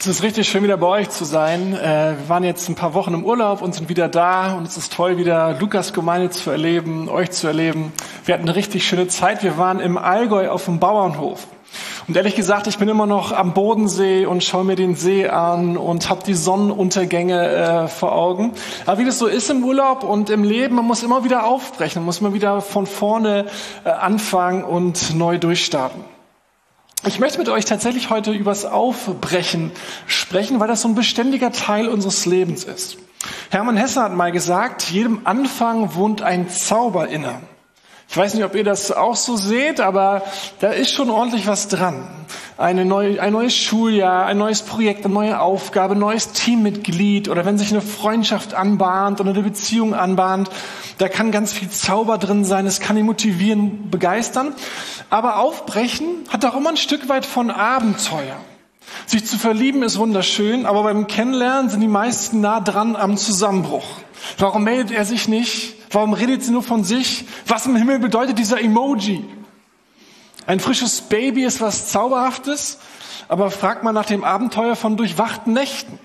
Es ist richtig schön, wieder bei euch zu sein. Äh, wir waren jetzt ein paar Wochen im Urlaub und sind wieder da. Und es ist toll, wieder Lukas Gemeinde zu erleben, euch zu erleben. Wir hatten eine richtig schöne Zeit. Wir waren im Allgäu auf dem Bauernhof. Und ehrlich gesagt, ich bin immer noch am Bodensee und schaue mir den See an und habe die Sonnenuntergänge äh, vor Augen. Aber wie das so ist im Urlaub und im Leben, man muss immer wieder aufbrechen, man muss immer wieder von vorne äh, anfangen und neu durchstarten. Ich möchte mit euch tatsächlich heute übers Aufbrechen sprechen, weil das so ein beständiger Teil unseres Lebens ist. Hermann Hesse hat mal gesagt, jedem Anfang wohnt ein Zauber inne. Ich weiß nicht, ob ihr das auch so seht, aber da ist schon ordentlich was dran. Eine neue, ein neues Schuljahr, ein neues Projekt, eine neue Aufgabe, ein neues Teammitglied oder wenn sich eine Freundschaft anbahnt oder eine Beziehung anbahnt, da kann ganz viel Zauber drin sein, es kann ihn motivieren, begeistern. Aber aufbrechen hat auch immer ein Stück weit von Abenteuer. Sich zu verlieben ist wunderschön, aber beim Kennenlernen sind die meisten nah dran am Zusammenbruch. Warum meldet er sich nicht? Warum redet sie nur von sich? Was im Himmel bedeutet dieser Emoji? Ein frisches Baby ist was Zauberhaftes, aber fragt mal nach dem Abenteuer von durchwachten Nächten.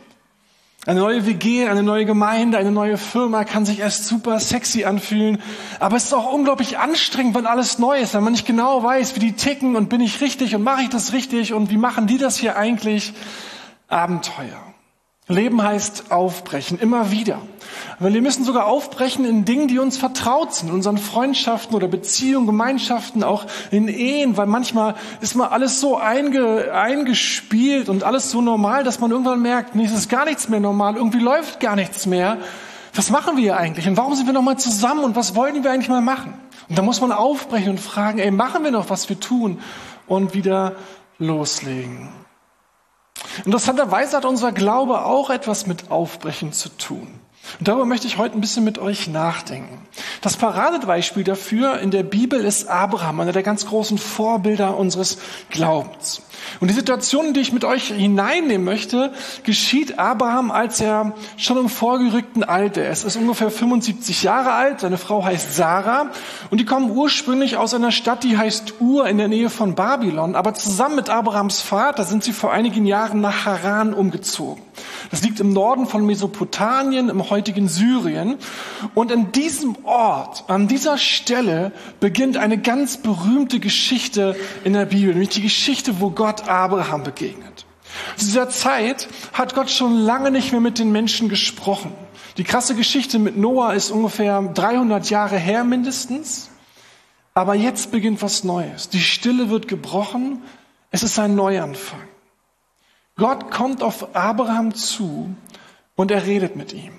Eine neue WG, eine neue Gemeinde, eine neue Firma kann sich erst super sexy anfühlen, aber es ist auch unglaublich anstrengend, wenn alles neu ist, wenn man nicht genau weiß, wie die ticken und bin ich richtig und mache ich das richtig und wie machen die das hier eigentlich? Abenteuer. Leben heißt aufbrechen, immer wieder. Weil wir müssen sogar aufbrechen in Dingen, die uns vertraut sind, in unseren Freundschaften oder Beziehungen, Gemeinschaften, auch in Ehen, weil manchmal ist mal alles so einge, eingespielt und alles so normal, dass man irgendwann merkt, nee, es ist gar nichts mehr normal, irgendwie läuft gar nichts mehr. Was machen wir eigentlich? Und warum sind wir noch mal zusammen? Und was wollen wir eigentlich mal machen? Und da muss man aufbrechen und fragen, ey, machen wir noch, was wir tun? Und wieder loslegen. Interessanterweise hat unser Glaube auch etwas mit Aufbrechen zu tun. Und darüber möchte ich heute ein bisschen mit euch nachdenken. Das Paradebeispiel dafür in der Bibel ist Abraham, einer der ganz großen Vorbilder unseres Glaubens. Und die Situation, die ich mit euch hineinnehmen möchte, geschieht Abraham, als er schon im vorgerückten Alter ist. Er ist ungefähr 75 Jahre alt, seine Frau heißt Sarah und die kommen ursprünglich aus einer Stadt, die heißt Ur in der Nähe von Babylon. Aber zusammen mit Abrahams Vater sind sie vor einigen Jahren nach Haran umgezogen. Das liegt im Norden von Mesopotamien, im heutigen Syrien. Und in diesem Ort, an dieser Stelle, beginnt eine ganz berühmte Geschichte in der Bibel, nämlich die Geschichte, wo Gott Abraham begegnet. Zu dieser Zeit hat Gott schon lange nicht mehr mit den Menschen gesprochen. Die krasse Geschichte mit Noah ist ungefähr 300 Jahre her mindestens. Aber jetzt beginnt was Neues. Die Stille wird gebrochen. Es ist ein Neuanfang. Gott kommt auf Abraham zu und er redet mit ihm.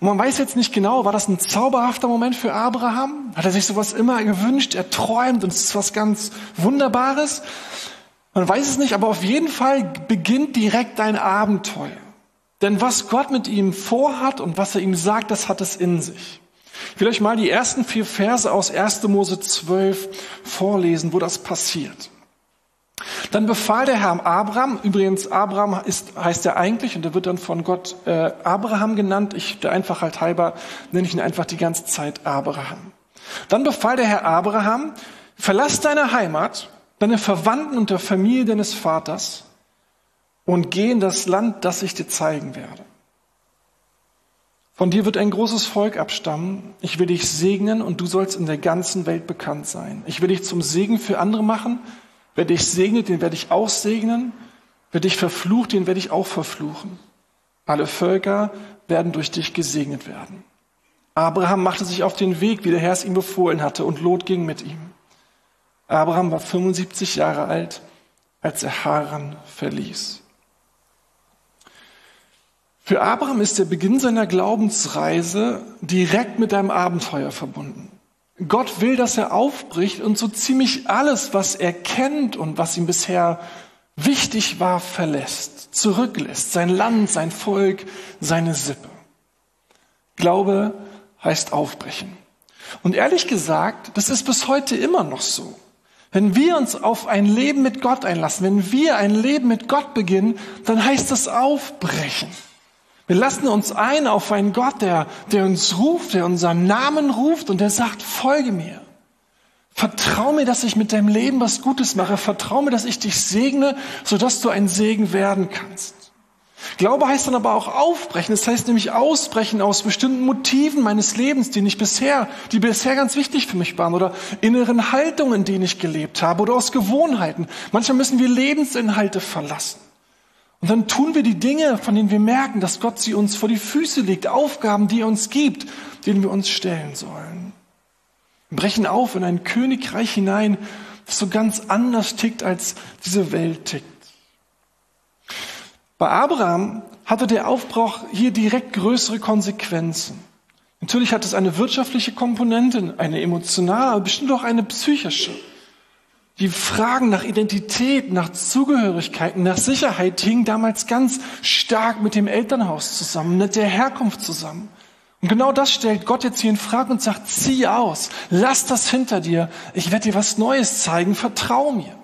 Und man weiß jetzt nicht genau, war das ein zauberhafter Moment für Abraham? Hat er sich sowas immer gewünscht? Er träumt und es ist was ganz Wunderbares? Man weiß es nicht, aber auf jeden Fall beginnt direkt ein Abenteuer. Denn was Gott mit ihm vorhat und was er ihm sagt, das hat es in sich. Ich will euch mal die ersten vier Verse aus 1. Mose 12 vorlesen, wo das passiert. Dann befahl der Herr Abraham, übrigens Abraham ist, heißt er eigentlich und er wird dann von Gott äh, Abraham genannt. Ich, der Einfachheit halber nenne ich ihn einfach die ganze Zeit Abraham. Dann befahl der Herr Abraham, verlass deine Heimat, deine Verwandten und der Familie deines Vaters und geh in das Land, das ich dir zeigen werde. Von dir wird ein großes Volk abstammen. Ich will dich segnen und du sollst in der ganzen Welt bekannt sein. Ich will dich zum Segen für andere machen Wer dich segnet, den werde ich auch segnen. Wer dich verflucht, den werde ich auch verfluchen. Alle Völker werden durch dich gesegnet werden. Abraham machte sich auf den Weg, wie der Herr es ihm befohlen hatte, und Lot ging mit ihm. Abraham war 75 Jahre alt, als er Haran verließ. Für Abraham ist der Beginn seiner Glaubensreise direkt mit einem Abenteuer verbunden. Gott will, dass er aufbricht und so ziemlich alles, was er kennt und was ihm bisher wichtig war, verlässt, zurücklässt. Sein Land, sein Volk, seine Sippe. Glaube heißt aufbrechen. Und ehrlich gesagt, das ist bis heute immer noch so. Wenn wir uns auf ein Leben mit Gott einlassen, wenn wir ein Leben mit Gott beginnen, dann heißt das aufbrechen. Wir lassen uns ein auf einen Gott, der, der uns ruft, der unseren Namen ruft und der sagt, folge mir. Vertrau mir, dass ich mit deinem Leben was Gutes mache. Vertrau mir, dass ich dich segne, sodass du ein Segen werden kannst. Glaube heißt dann aber auch aufbrechen. Das heißt nämlich ausbrechen aus bestimmten Motiven meines Lebens, die nicht bisher, die bisher ganz wichtig für mich waren oder inneren Haltungen, in denen ich gelebt habe oder aus Gewohnheiten. Manchmal müssen wir Lebensinhalte verlassen. Und dann tun wir die Dinge, von denen wir merken, dass Gott sie uns vor die Füße legt, Aufgaben, die er uns gibt, denen wir uns stellen sollen. Wir brechen auf in ein Königreich hinein, das so ganz anders tickt, als diese Welt tickt. Bei Abraham hatte der Aufbruch hier direkt größere Konsequenzen. Natürlich hat es eine wirtschaftliche Komponente, eine emotionale, aber bestimmt auch eine psychische. Die Fragen nach Identität, nach Zugehörigkeit, nach Sicherheit hingen damals ganz stark mit dem Elternhaus zusammen, mit der Herkunft zusammen. Und genau das stellt Gott jetzt hier in Frage und sagt, zieh aus, lass das hinter dir, ich werde dir was Neues zeigen, vertrau mir.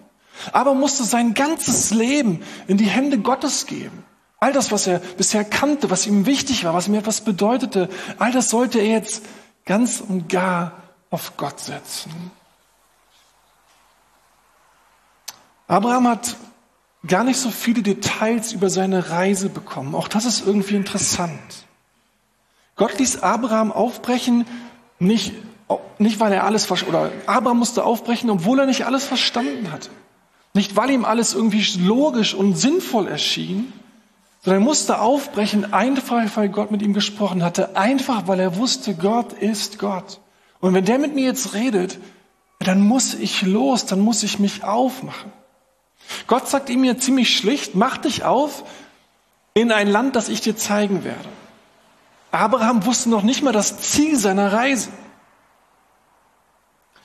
Aber musste sein ganzes Leben in die Hände Gottes geben. All das, was er bisher kannte, was ihm wichtig war, was ihm etwas bedeutete, all das sollte er jetzt ganz und gar auf Gott setzen. Abraham hat gar nicht so viele Details über seine Reise bekommen. Auch das ist irgendwie interessant. Gott ließ Abraham aufbrechen, nicht, nicht weil er alles, oder Abraham musste aufbrechen, obwohl er nicht alles verstanden hatte. Nicht, weil ihm alles irgendwie logisch und sinnvoll erschien, sondern er musste aufbrechen, einfach weil Gott mit ihm gesprochen hatte, einfach weil er wusste, Gott ist Gott. Und wenn der mit mir jetzt redet, dann muss ich los, dann muss ich mich aufmachen. Gott sagt ihm hier ziemlich schlicht, mach dich auf in ein Land, das ich dir zeigen werde. Abraham wusste noch nicht mal das Ziel seiner Reise.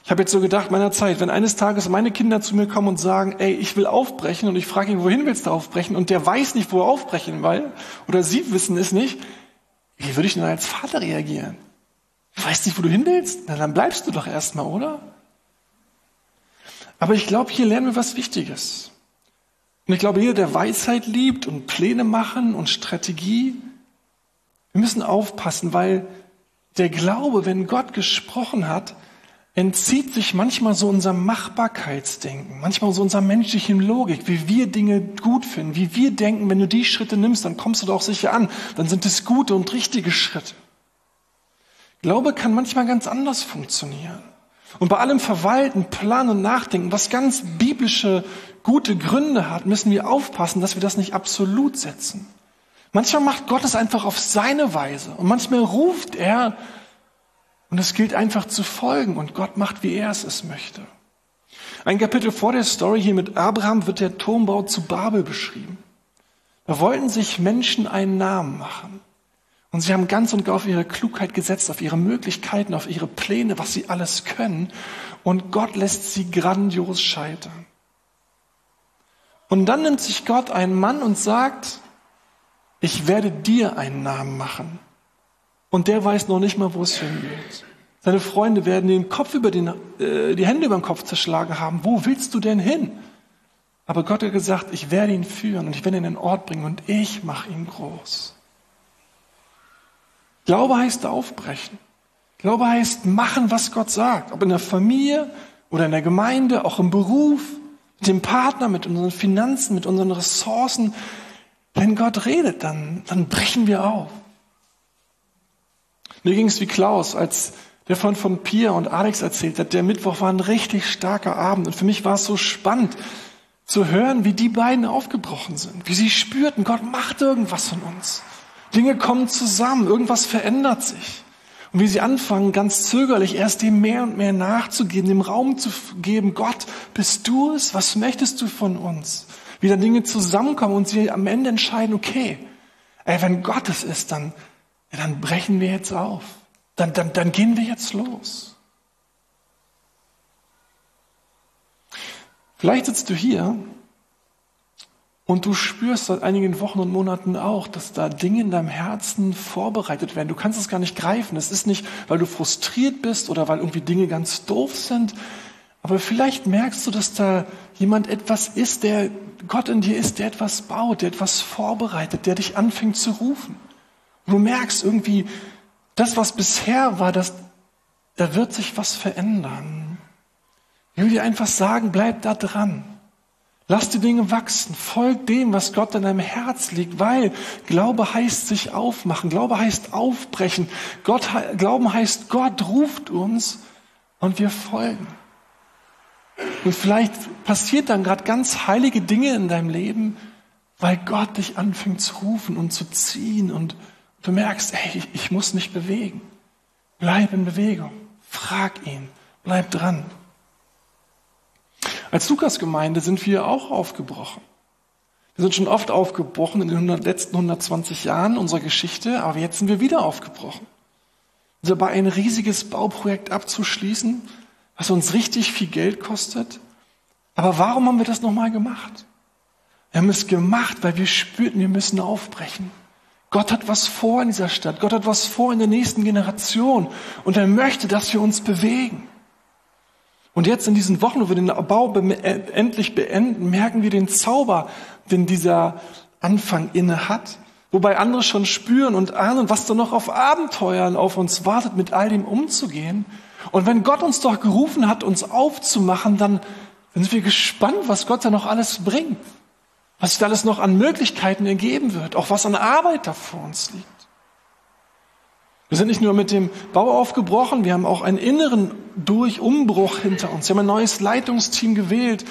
Ich habe jetzt so gedacht, meiner Zeit, wenn eines Tages meine Kinder zu mir kommen und sagen, ey, ich will aufbrechen und ich frage ihn, wohin willst du aufbrechen? Und der weiß nicht, wo er aufbrechen will, oder sie wissen es nicht, wie würde ich denn als Vater reagieren? Du weißt nicht, wo du hin willst? Na, dann bleibst du doch erstmal, oder? Aber ich glaube, hier lernen wir was Wichtiges. Und ich glaube, jeder, der Weisheit liebt und Pläne machen und Strategie, wir müssen aufpassen, weil der Glaube, wenn Gott gesprochen hat, entzieht sich manchmal so unserem Machbarkeitsdenken, manchmal so unserer menschlichen Logik, wie wir Dinge gut finden, wie wir denken, wenn du die Schritte nimmst, dann kommst du doch sicher an, dann sind es gute und richtige Schritte. Glaube kann manchmal ganz anders funktionieren. Und bei allem Verwalten, Planen und Nachdenken, was ganz biblische, gute Gründe hat, müssen wir aufpassen, dass wir das nicht absolut setzen. Manchmal macht Gott es einfach auf seine Weise und manchmal ruft er und es gilt einfach zu folgen und Gott macht, wie er es möchte. Ein Kapitel vor der Story hier mit Abraham wird der Turmbau zu Babel beschrieben. Da wollten sich Menschen einen Namen machen. Und sie haben ganz und gar auf ihre Klugheit gesetzt, auf ihre Möglichkeiten, auf ihre Pläne, was sie alles können. Und Gott lässt sie grandios scheitern. Und dann nimmt sich Gott einen Mann und sagt, ich werde dir einen Namen machen. Und der weiß noch nicht mal, wo es hingeht. Seine Freunde werden den Kopf über den, äh, die Hände über den Kopf zerschlagen haben. Wo willst du denn hin? Aber Gott hat gesagt, ich werde ihn führen und ich werde ihn in den Ort bringen und ich mache ihn groß. Glaube heißt aufbrechen. Glaube heißt machen, was Gott sagt. Ob in der Familie oder in der Gemeinde, auch im Beruf, mit dem Partner, mit unseren Finanzen, mit unseren Ressourcen. Wenn Gott redet, dann, dann brechen wir auf. Mir ging es wie Klaus, als der von, von Pia und Alex erzählt hat. Der Mittwoch war ein richtig starker Abend. Und für mich war es so spannend zu hören, wie die beiden aufgebrochen sind. Wie sie spürten, Gott macht irgendwas von uns. Dinge kommen zusammen, irgendwas verändert sich. Und wie sie anfangen, ganz zögerlich erst dem mehr und mehr nachzugeben, dem Raum zu geben, Gott, bist du es? Was möchtest du von uns? Wie dann Dinge zusammenkommen und sie am Ende entscheiden, okay, ey, wenn Gott es ist, dann, ja, dann brechen wir jetzt auf. Dann, dann, dann gehen wir jetzt los. Vielleicht sitzt du hier und du spürst seit einigen Wochen und Monaten auch, dass da Dinge in deinem Herzen vorbereitet werden. Du kannst es gar nicht greifen. Es ist nicht, weil du frustriert bist oder weil irgendwie Dinge ganz doof sind. Aber vielleicht merkst du, dass da jemand etwas ist, der Gott in dir ist, der etwas baut, der etwas vorbereitet, der dich anfängt zu rufen. Und du merkst irgendwie, das, was bisher war, das, da wird sich was verändern. Ich will dir einfach sagen, bleib da dran. Lass die Dinge wachsen. Folg dem, was Gott in deinem Herz liegt, weil Glaube heißt sich aufmachen. Glaube heißt aufbrechen. Gott, Glauben heißt, Gott ruft uns und wir folgen. Und vielleicht passiert dann gerade ganz heilige Dinge in deinem Leben, weil Gott dich anfängt zu rufen und zu ziehen und du merkst, hey, ich muss nicht bewegen. Bleib in Bewegung. Frag ihn. Bleib dran. Als Lukas-Gemeinde sind wir auch aufgebrochen. Wir sind schon oft aufgebrochen in den letzten 120 Jahren unserer Geschichte, aber jetzt sind wir wieder aufgebrochen. Wir dabei ein riesiges Bauprojekt abzuschließen, was uns richtig viel Geld kostet. Aber warum haben wir das nochmal gemacht? Wir haben es gemacht, weil wir spürten, wir müssen aufbrechen. Gott hat was vor in dieser Stadt. Gott hat was vor in der nächsten Generation. Und er möchte, dass wir uns bewegen. Und jetzt in diesen Wochen, wo wir den Bau äh, endlich beenden, merken wir den Zauber, den dieser Anfang inne hat. Wobei andere schon spüren und ahnen, was da noch auf Abenteuern auf uns wartet, mit all dem umzugehen. Und wenn Gott uns doch gerufen hat, uns aufzumachen, dann sind wir gespannt, was Gott da noch alles bringt. Was sich alles noch an Möglichkeiten ergeben wird. Auch was an Arbeit da vor uns liegt. Wir sind nicht nur mit dem Bau aufgebrochen, wir haben auch einen inneren Durchumbruch hinter uns. Wir haben ein neues Leitungsteam gewählt,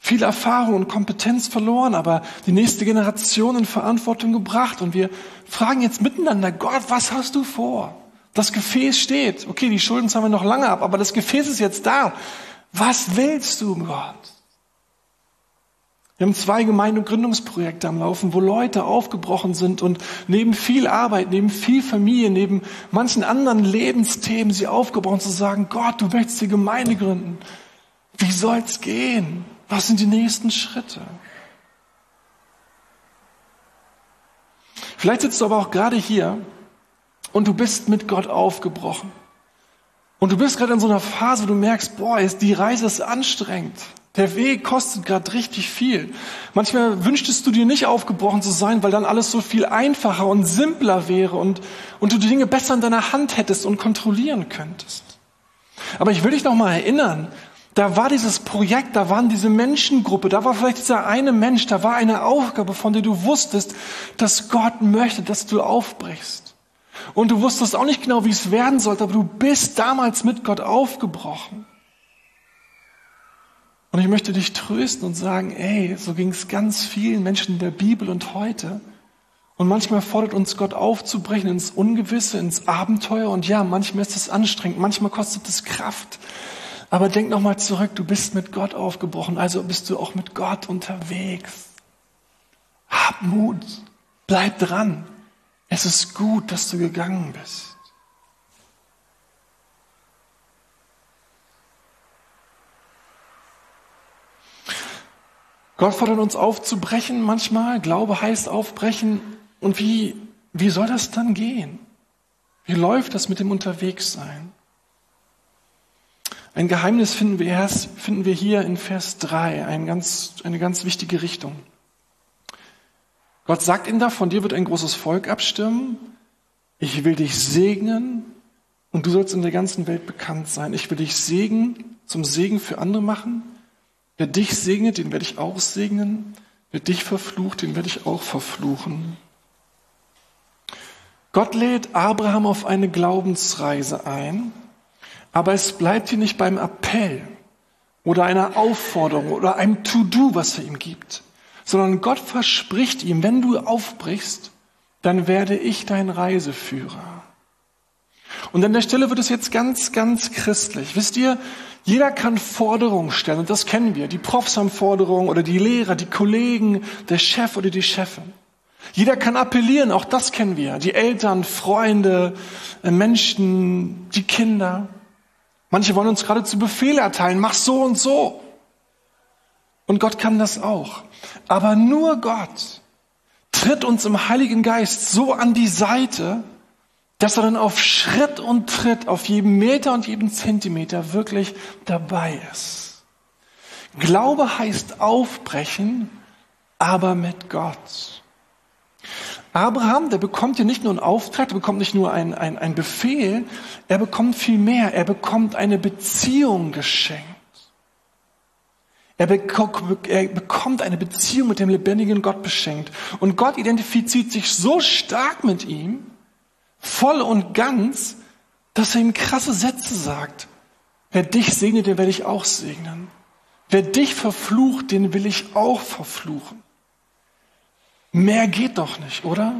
viel Erfahrung und Kompetenz verloren, aber die nächste Generation in Verantwortung gebracht. Und wir fragen jetzt miteinander, Gott, was hast du vor? Das Gefäß steht. Okay, die Schulden zahlen wir noch lange ab, aber das Gefäß ist jetzt da. Was willst du, Gott? Wir haben zwei Gemeinde- und Gründungsprojekte am Laufen, wo Leute aufgebrochen sind und neben viel Arbeit, neben viel Familie, neben manchen anderen Lebensthemen sie aufgebrochen zu sagen, Gott, du möchtest die Gemeinde gründen. Wie soll's gehen? Was sind die nächsten Schritte? Vielleicht sitzt du aber auch gerade hier und du bist mit Gott aufgebrochen. Und du bist gerade in so einer Phase, wo du merkst, boah, die Reise ist anstrengend. Der Weg kostet gerade richtig viel. Manchmal wünschtest du dir nicht aufgebrochen zu sein, weil dann alles so viel einfacher und simpler wäre und, und du die Dinge besser in deiner Hand hättest und kontrollieren könntest. Aber ich will dich noch mal erinnern, da war dieses Projekt, da waren diese Menschengruppe, da war vielleicht dieser eine Mensch, da war eine Aufgabe, von der du wusstest, dass Gott möchte, dass du aufbrichst. Und du wusstest auch nicht genau, wie es werden sollte, aber du bist damals mit Gott aufgebrochen. Und ich möchte dich trösten und sagen, ey, so ging es ganz vielen Menschen in der Bibel und heute. Und manchmal fordert uns Gott aufzubrechen ins Ungewisse, ins Abenteuer. Und ja, manchmal ist es anstrengend, manchmal kostet es Kraft. Aber denk nochmal zurück, du bist mit Gott aufgebrochen, also bist du auch mit Gott unterwegs. Hab Mut, bleib dran. Es ist gut, dass du gegangen bist. Gott fordert uns auf zu brechen manchmal. Glaube heißt aufbrechen. Und wie, wie soll das dann gehen? Wie läuft das mit dem Unterwegssein? Ein Geheimnis finden wir erst, finden wir hier in Vers 3, ein ganz, eine ganz wichtige Richtung. Gott sagt ihnen da, von dir wird ein großes Volk abstimmen. Ich will dich segnen und du sollst in der ganzen Welt bekannt sein. Ich will dich segnen, zum Segen für andere machen. Wer dich segnet, den werde ich auch segnen. Wer dich verflucht, den werde ich auch verfluchen. Gott lädt Abraham auf eine Glaubensreise ein, aber es bleibt hier nicht beim Appell oder einer Aufforderung oder einem To-Do, was er ihm gibt, sondern Gott verspricht ihm, wenn du aufbrichst, dann werde ich dein Reiseführer. Und an der Stelle wird es jetzt ganz, ganz christlich. Wisst ihr, jeder kann Forderungen stellen und das kennen wir. Die Profs haben Forderungen oder die Lehrer, die Kollegen, der Chef oder die Chefin. Jeder kann appellieren, auch das kennen wir. Die Eltern, Freunde, äh, Menschen, die Kinder. Manche wollen uns geradezu Befehle erteilen, mach so und so. Und Gott kann das auch. Aber nur Gott tritt uns im Heiligen Geist so an die Seite, dass er dann auf Schritt und Tritt, auf jedem Meter und jedem Zentimeter wirklich dabei ist. Glaube heißt aufbrechen, aber mit Gott. Abraham, der bekommt hier nicht nur einen Auftrag, der bekommt nicht nur einen ein Befehl, er bekommt viel mehr, er bekommt eine Beziehung geschenkt. Er bekommt eine Beziehung mit dem lebendigen Gott beschenkt. Und Gott identifiziert sich so stark mit ihm, voll und ganz, dass er ihm krasse Sätze sagt. Wer dich segnet, den werde ich auch segnen. Wer dich verflucht, den will ich auch verfluchen. Mehr geht doch nicht, oder?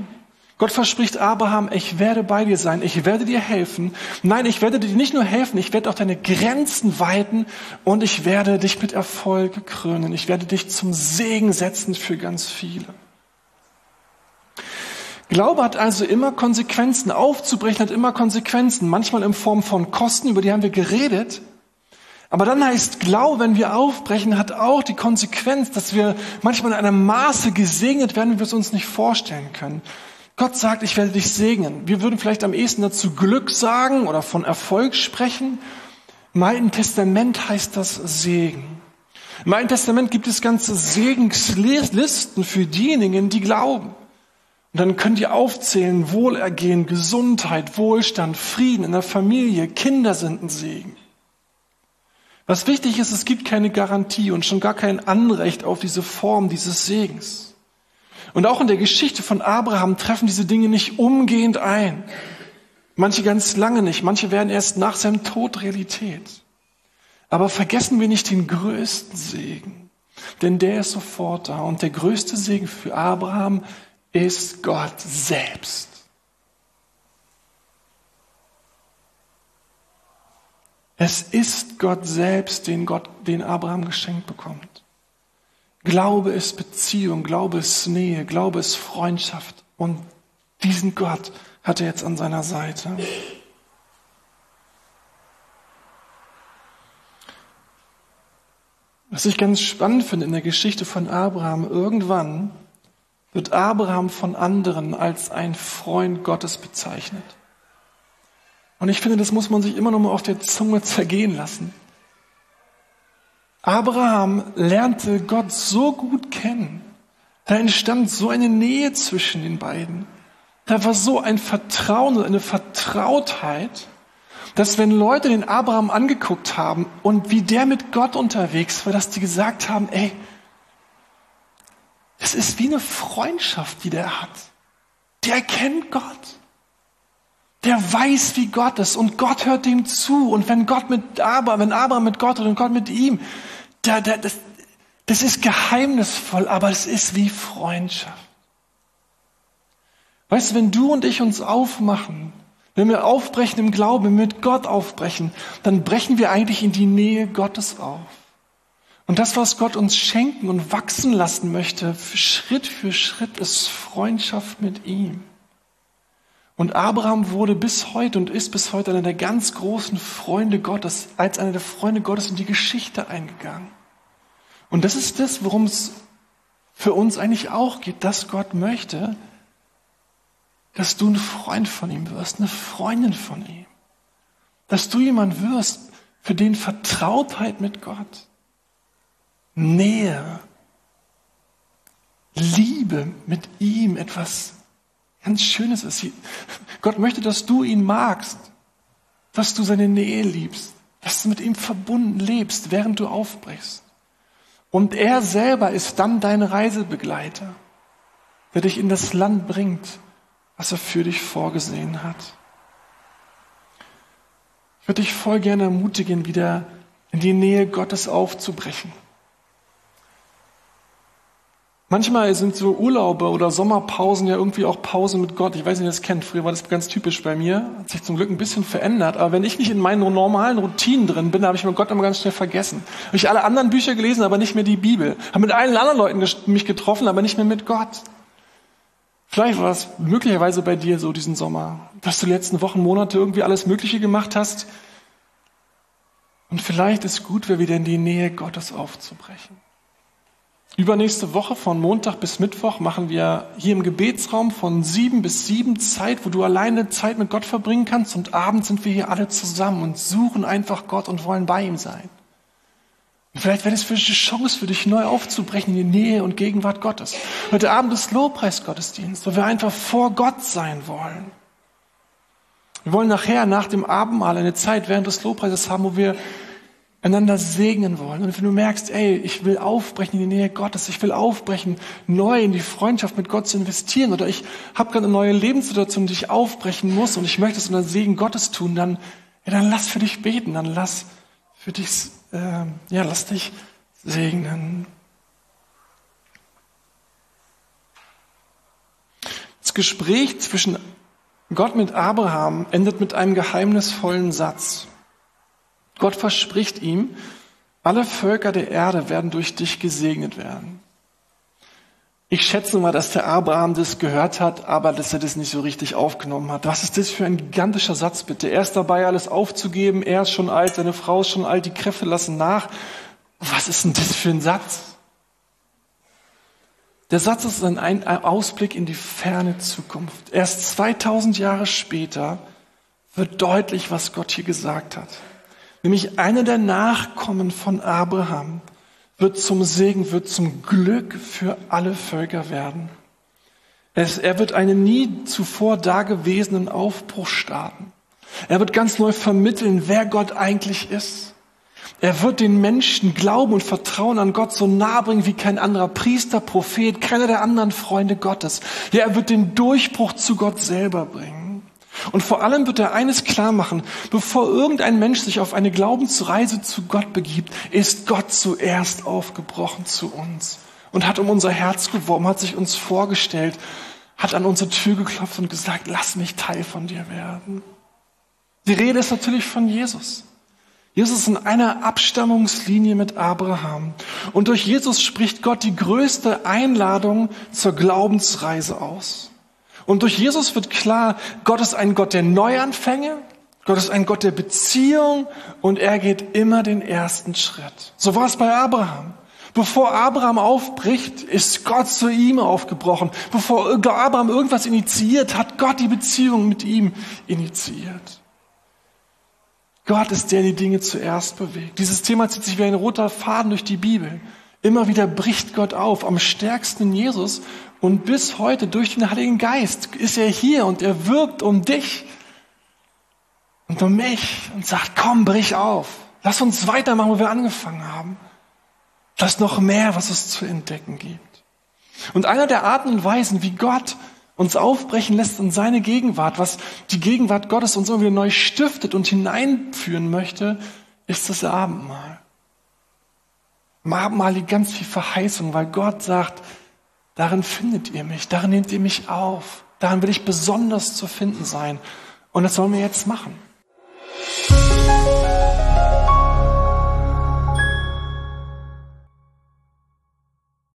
Gott verspricht Abraham, ich werde bei dir sein, ich werde dir helfen. Nein, ich werde dir nicht nur helfen, ich werde auch deine Grenzen weiten und ich werde dich mit Erfolg krönen. Ich werde dich zum Segen setzen für ganz viele. Glaube hat also immer Konsequenzen. Aufzubrechen hat immer Konsequenzen. Manchmal in Form von Kosten, über die haben wir geredet. Aber dann heißt Glaube, wenn wir aufbrechen, hat auch die Konsequenz, dass wir manchmal in einem Maße gesegnet werden, wie wir es uns nicht vorstellen können. Gott sagt, ich werde dich segnen. Wir würden vielleicht am ehesten dazu Glück sagen oder von Erfolg sprechen. Im Alten Testament heißt das Segen. Im Alten Testament gibt es ganze Segenslisten für diejenigen, die glauben. Und dann könnt ihr aufzählen, Wohlergehen, Gesundheit, Wohlstand, Frieden in der Familie, Kinder sind ein Segen. Was wichtig ist, es gibt keine Garantie und schon gar kein Anrecht auf diese Form dieses Segens. Und auch in der Geschichte von Abraham treffen diese Dinge nicht umgehend ein. Manche ganz lange nicht, manche werden erst nach seinem Tod Realität. Aber vergessen wir nicht den größten Segen, denn der ist sofort da. Und der größte Segen für Abraham ist Gott selbst. Es ist Gott selbst, den Gott, den Abraham geschenkt bekommt. Glaube ist Beziehung, Glaube ist Nähe, Glaube ist Freundschaft. Und diesen Gott hat er jetzt an seiner Seite. Was ich ganz spannend finde in der Geschichte von Abraham, irgendwann wird Abraham von anderen als ein Freund Gottes bezeichnet. Und ich finde, das muss man sich immer noch mal auf der Zunge zergehen lassen. Abraham lernte Gott so gut kennen. Da entstand so eine Nähe zwischen den beiden. Da war so ein Vertrauen und eine Vertrautheit, dass wenn Leute den Abraham angeguckt haben und wie der mit Gott unterwegs war, dass die gesagt haben, ey, es ist wie eine Freundschaft, die der hat. Der kennt Gott. Der weiß, wie Gott ist und Gott hört ihm zu. Und wenn Gott mit Abraham, wenn Abraham mit Gott und Gott mit ihm, der, der, das, das ist geheimnisvoll, aber es ist wie Freundschaft. Weißt du, wenn du und ich uns aufmachen, wenn wir aufbrechen im Glauben, mit Gott aufbrechen, dann brechen wir eigentlich in die Nähe Gottes auf. Und das, was Gott uns schenken und wachsen lassen möchte, Schritt für Schritt, ist Freundschaft mit ihm. Und Abraham wurde bis heute und ist bis heute einer der ganz großen Freunde Gottes, als einer der Freunde Gottes in die Geschichte eingegangen. Und das ist das, worum es für uns eigentlich auch geht, dass Gott möchte, dass du ein Freund von ihm wirst, eine Freundin von ihm. Dass du jemand wirst, für den Vertrautheit mit Gott Nähe, Liebe mit ihm etwas ganz Schönes ist. Gott möchte, dass du ihn magst, dass du seine Nähe liebst, dass du mit ihm verbunden lebst, während du aufbrichst. Und er selber ist dann dein Reisebegleiter, der dich in das Land bringt, was er für dich vorgesehen hat. Ich würde dich voll gerne ermutigen, wieder in die Nähe Gottes aufzubrechen. Manchmal sind so Urlaube oder Sommerpausen ja irgendwie auch Pausen mit Gott. Ich weiß nicht, ob ihr das kennt. Früher war das ganz typisch bei mir. Hat sich zum Glück ein bisschen verändert. Aber wenn ich nicht in meinen normalen Routinen drin bin, habe ich mir Gott immer ganz schnell vergessen. Habe ich alle anderen Bücher gelesen, aber nicht mehr die Bibel. Habe mit allen anderen Leuten mich getroffen, aber nicht mehr mit Gott. Vielleicht war es möglicherweise bei dir so diesen Sommer, dass du die letzten Wochen, Monate irgendwie alles Mögliche gemacht hast. Und vielleicht ist gut, wieder in die Nähe Gottes aufzubrechen. Übernächste Woche von Montag bis Mittwoch machen wir hier im Gebetsraum von sieben bis sieben Zeit, wo du alleine Zeit mit Gott verbringen kannst und abends sind wir hier alle zusammen und suchen einfach Gott und wollen bei ihm sein. Und vielleicht wäre das für dich eine Chance für dich neu aufzubrechen in die Nähe und Gegenwart Gottes. Heute Abend ist Lobpreisgottesdienst, wo wir einfach vor Gott sein wollen. Wir wollen nachher nach dem Abendmahl eine Zeit während des Lobpreises haben, wo wir einander segnen wollen. Und wenn du merkst, ey, ich will aufbrechen in die Nähe Gottes, ich will aufbrechen, neu in die Freundschaft mit Gott zu investieren, oder ich habe gerade eine neue Lebenssituation, die ich aufbrechen muss und ich möchte es unter Segen Gottes tun, dann, ja, dann lass für dich beten, dann lass für dich, äh, ja, lass dich segnen. Das Gespräch zwischen Gott mit Abraham endet mit einem geheimnisvollen Satz. Gott verspricht ihm, alle Völker der Erde werden durch dich gesegnet werden. Ich schätze mal, dass der Abraham das gehört hat, aber dass er das nicht so richtig aufgenommen hat. Was ist das für ein gigantischer Satz bitte? Er ist dabei, alles aufzugeben. Er ist schon alt, seine Frau ist schon alt, die Kräfte lassen nach. Was ist denn das für ein Satz? Der Satz ist ein Ausblick in die ferne Zukunft. Erst 2000 Jahre später wird deutlich, was Gott hier gesagt hat. Nämlich einer der Nachkommen von Abraham wird zum Segen, wird zum Glück für alle Völker werden. Es, er wird einen nie zuvor dagewesenen Aufbruch starten. Er wird ganz neu vermitteln, wer Gott eigentlich ist. Er wird den Menschen Glauben und Vertrauen an Gott so nahe bringen wie kein anderer Priester, Prophet, keiner der anderen Freunde Gottes. Ja, er wird den Durchbruch zu Gott selber bringen. Und vor allem wird er eines klar machen, bevor irgendein Mensch sich auf eine Glaubensreise zu Gott begibt, ist Gott zuerst aufgebrochen zu uns und hat um unser Herz geworben, hat sich uns vorgestellt, hat an unsere Tür geklopft und gesagt, lass mich Teil von dir werden. Die Rede ist natürlich von Jesus. Jesus ist in einer Abstammungslinie mit Abraham. Und durch Jesus spricht Gott die größte Einladung zur Glaubensreise aus. Und durch Jesus wird klar, Gott ist ein Gott der Neuanfänge, Gott ist ein Gott der Beziehung und er geht immer den ersten Schritt. So war es bei Abraham. Bevor Abraham aufbricht, ist Gott zu ihm aufgebrochen. Bevor Abraham irgendwas initiiert, hat Gott die Beziehung mit ihm initiiert. Gott ist der, der die Dinge zuerst bewegt. Dieses Thema zieht sich wie ein roter Faden durch die Bibel. Immer wieder bricht Gott auf, am stärksten in Jesus und bis heute durch den Heiligen Geist ist er hier und er wirbt um dich und um mich und sagt, komm, brich auf. Lass uns weitermachen, wo wir angefangen haben. Das noch mehr, was es zu entdecken gibt. Und einer der Arten und Weisen, wie Gott uns aufbrechen lässt in seine Gegenwart, was die Gegenwart Gottes uns wieder neu stiftet und hineinführen möchte, ist das Abendmahl. Im liegt ganz viel Verheißung, weil Gott sagt, Darin findet ihr mich, darin nehmt ihr mich auf, darin will ich besonders zu finden sein. Und das sollen wir jetzt machen.